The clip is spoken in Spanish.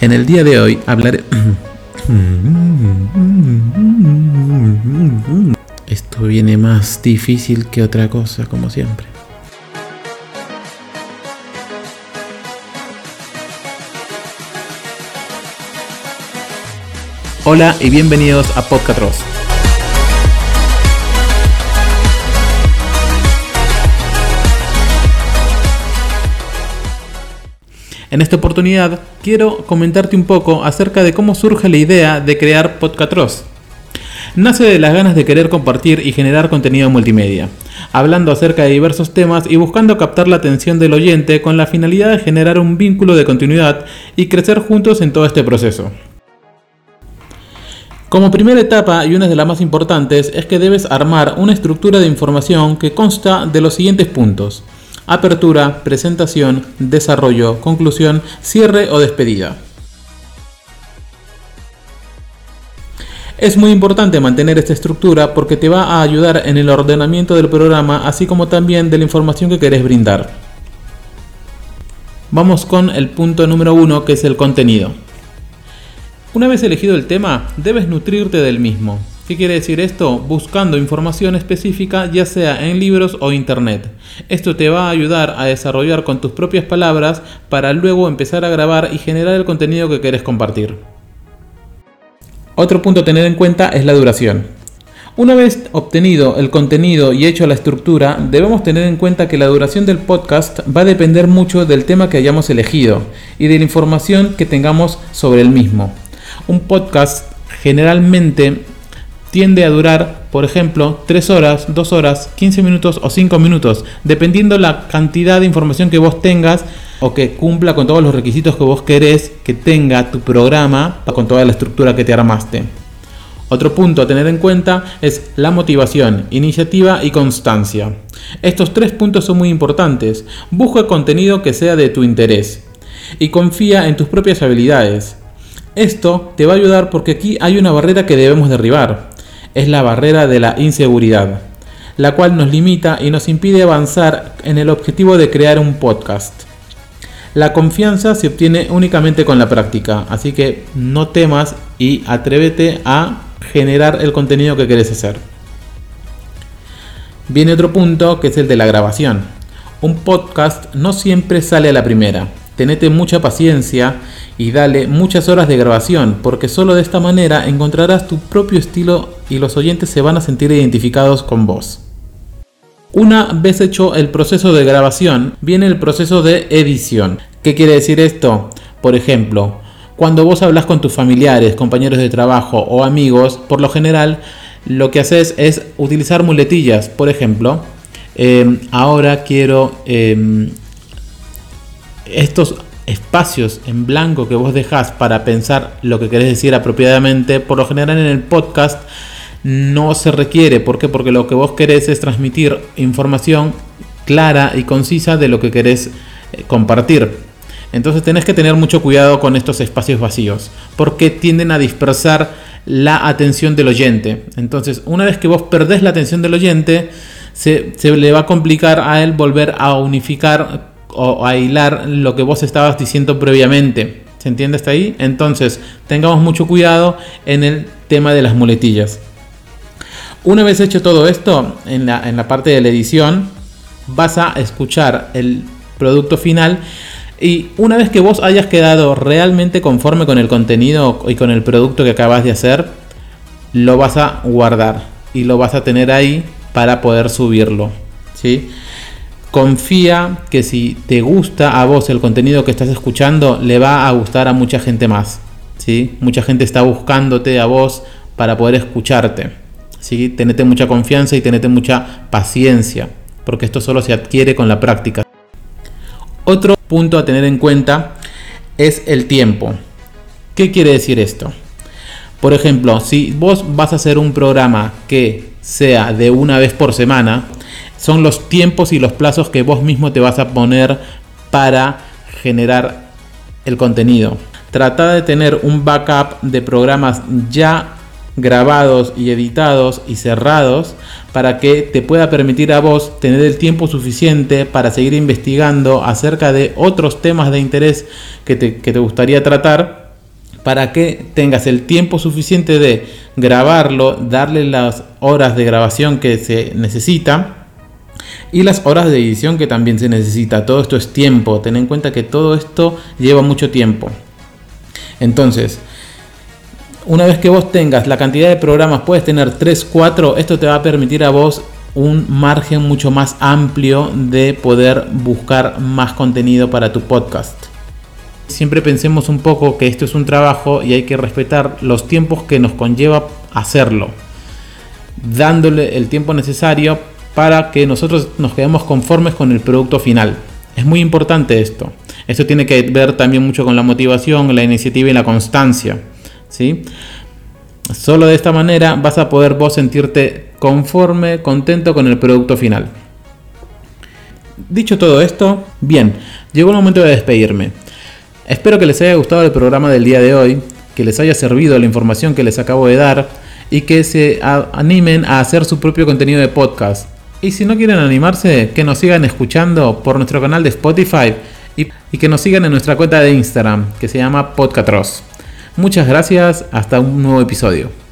En el día de hoy hablaré... Esto viene más difícil que otra cosa, como siempre. Hola y bienvenidos a Podcast En esta oportunidad quiero comentarte un poco acerca de cómo surge la idea de crear Podcatros. Nace de las ganas de querer compartir y generar contenido multimedia, hablando acerca de diversos temas y buscando captar la atención del oyente con la finalidad de generar un vínculo de continuidad y crecer juntos en todo este proceso. Como primera etapa y una de las más importantes es que debes armar una estructura de información que consta de los siguientes puntos. Apertura, presentación, desarrollo, conclusión, cierre o despedida. Es muy importante mantener esta estructura porque te va a ayudar en el ordenamiento del programa así como también de la información que querés brindar. Vamos con el punto número uno que es el contenido. Una vez elegido el tema, debes nutrirte del mismo. ¿Qué quiere decir esto? Buscando información específica ya sea en libros o internet. Esto te va a ayudar a desarrollar con tus propias palabras para luego empezar a grabar y generar el contenido que quieres compartir. Otro punto a tener en cuenta es la duración. Una vez obtenido el contenido y hecho la estructura, debemos tener en cuenta que la duración del podcast va a depender mucho del tema que hayamos elegido y de la información que tengamos sobre el mismo. Un podcast generalmente tiende a durar, por ejemplo, 3 horas, 2 horas, 15 minutos o 5 minutos, dependiendo la cantidad de información que vos tengas o que cumpla con todos los requisitos que vos querés que tenga tu programa con toda la estructura que te armaste. Otro punto a tener en cuenta es la motivación, iniciativa y constancia. Estos tres puntos son muy importantes. Busca contenido que sea de tu interés y confía en tus propias habilidades. Esto te va a ayudar porque aquí hay una barrera que debemos derribar. Es la barrera de la inseguridad, la cual nos limita y nos impide avanzar en el objetivo de crear un podcast. La confianza se obtiene únicamente con la práctica, así que no temas y atrévete a generar el contenido que quieres hacer. Viene otro punto que es el de la grabación. Un podcast no siempre sale a la primera. Tenete mucha paciencia y dale muchas horas de grabación, porque solo de esta manera encontrarás tu propio estilo y los oyentes se van a sentir identificados con vos. Una vez hecho el proceso de grabación, viene el proceso de edición. ¿Qué quiere decir esto? Por ejemplo, cuando vos hablas con tus familiares, compañeros de trabajo o amigos, por lo general lo que haces es utilizar muletillas. Por ejemplo, em, ahora quiero em, estos espacios en blanco que vos dejás para pensar lo que querés decir apropiadamente, por lo general en el podcast no se requiere. ¿Por qué? Porque lo que vos querés es transmitir información clara y concisa de lo que querés eh, compartir. Entonces tenés que tener mucho cuidado con estos espacios vacíos, porque tienden a dispersar la atención del oyente. Entonces, una vez que vos perdés la atención del oyente, se, se le va a complicar a él volver a unificar o a hilar lo que vos estabas diciendo previamente. ¿Se entiende hasta ahí? Entonces, tengamos mucho cuidado en el tema de las muletillas. Una vez hecho todo esto, en la, en la parte de la edición, vas a escuchar el producto final y una vez que vos hayas quedado realmente conforme con el contenido y con el producto que acabas de hacer, lo vas a guardar y lo vas a tener ahí para poder subirlo. ¿sí? confía que si te gusta a vos el contenido que estás escuchando, le va a gustar a mucha gente más. ¿sí? Mucha gente está buscándote a vos para poder escucharte. ¿Sí? Tenete mucha confianza y tenete mucha paciencia, porque esto solo se adquiere con la práctica. Otro punto a tener en cuenta es el tiempo. ¿Qué quiere decir esto? Por ejemplo, si vos vas a hacer un programa que sea de una vez por semana, son los tiempos y los plazos que vos mismo te vas a poner para generar el contenido. Trata de tener un backup de programas ya grabados y editados y cerrados para que te pueda permitir a vos tener el tiempo suficiente para seguir investigando acerca de otros temas de interés que te, que te gustaría tratar para que tengas el tiempo suficiente de grabarlo, darle las horas de grabación que se necesita y las horas de edición que también se necesita. Todo esto es tiempo, ten en cuenta que todo esto lleva mucho tiempo. Entonces, una vez que vos tengas la cantidad de programas, puedes tener 3, 4, esto te va a permitir a vos un margen mucho más amplio de poder buscar más contenido para tu podcast. Siempre pensemos un poco que esto es un trabajo y hay que respetar los tiempos que nos conlleva hacerlo, dándole el tiempo necesario para que nosotros nos quedemos conformes con el producto final. Es muy importante esto. Esto tiene que ver también mucho con la motivación, la iniciativa y la constancia. ¿Sí? Solo de esta manera vas a poder vos sentirte conforme, contento con el producto final. Dicho todo esto, bien, llegó el momento de despedirme. Espero que les haya gustado el programa del día de hoy, que les haya servido la información que les acabo de dar y que se animen a hacer su propio contenido de podcast. Y si no quieren animarse, que nos sigan escuchando por nuestro canal de Spotify y, y que nos sigan en nuestra cuenta de Instagram, que se llama Podcatros. Muchas gracias, hasta un nuevo episodio.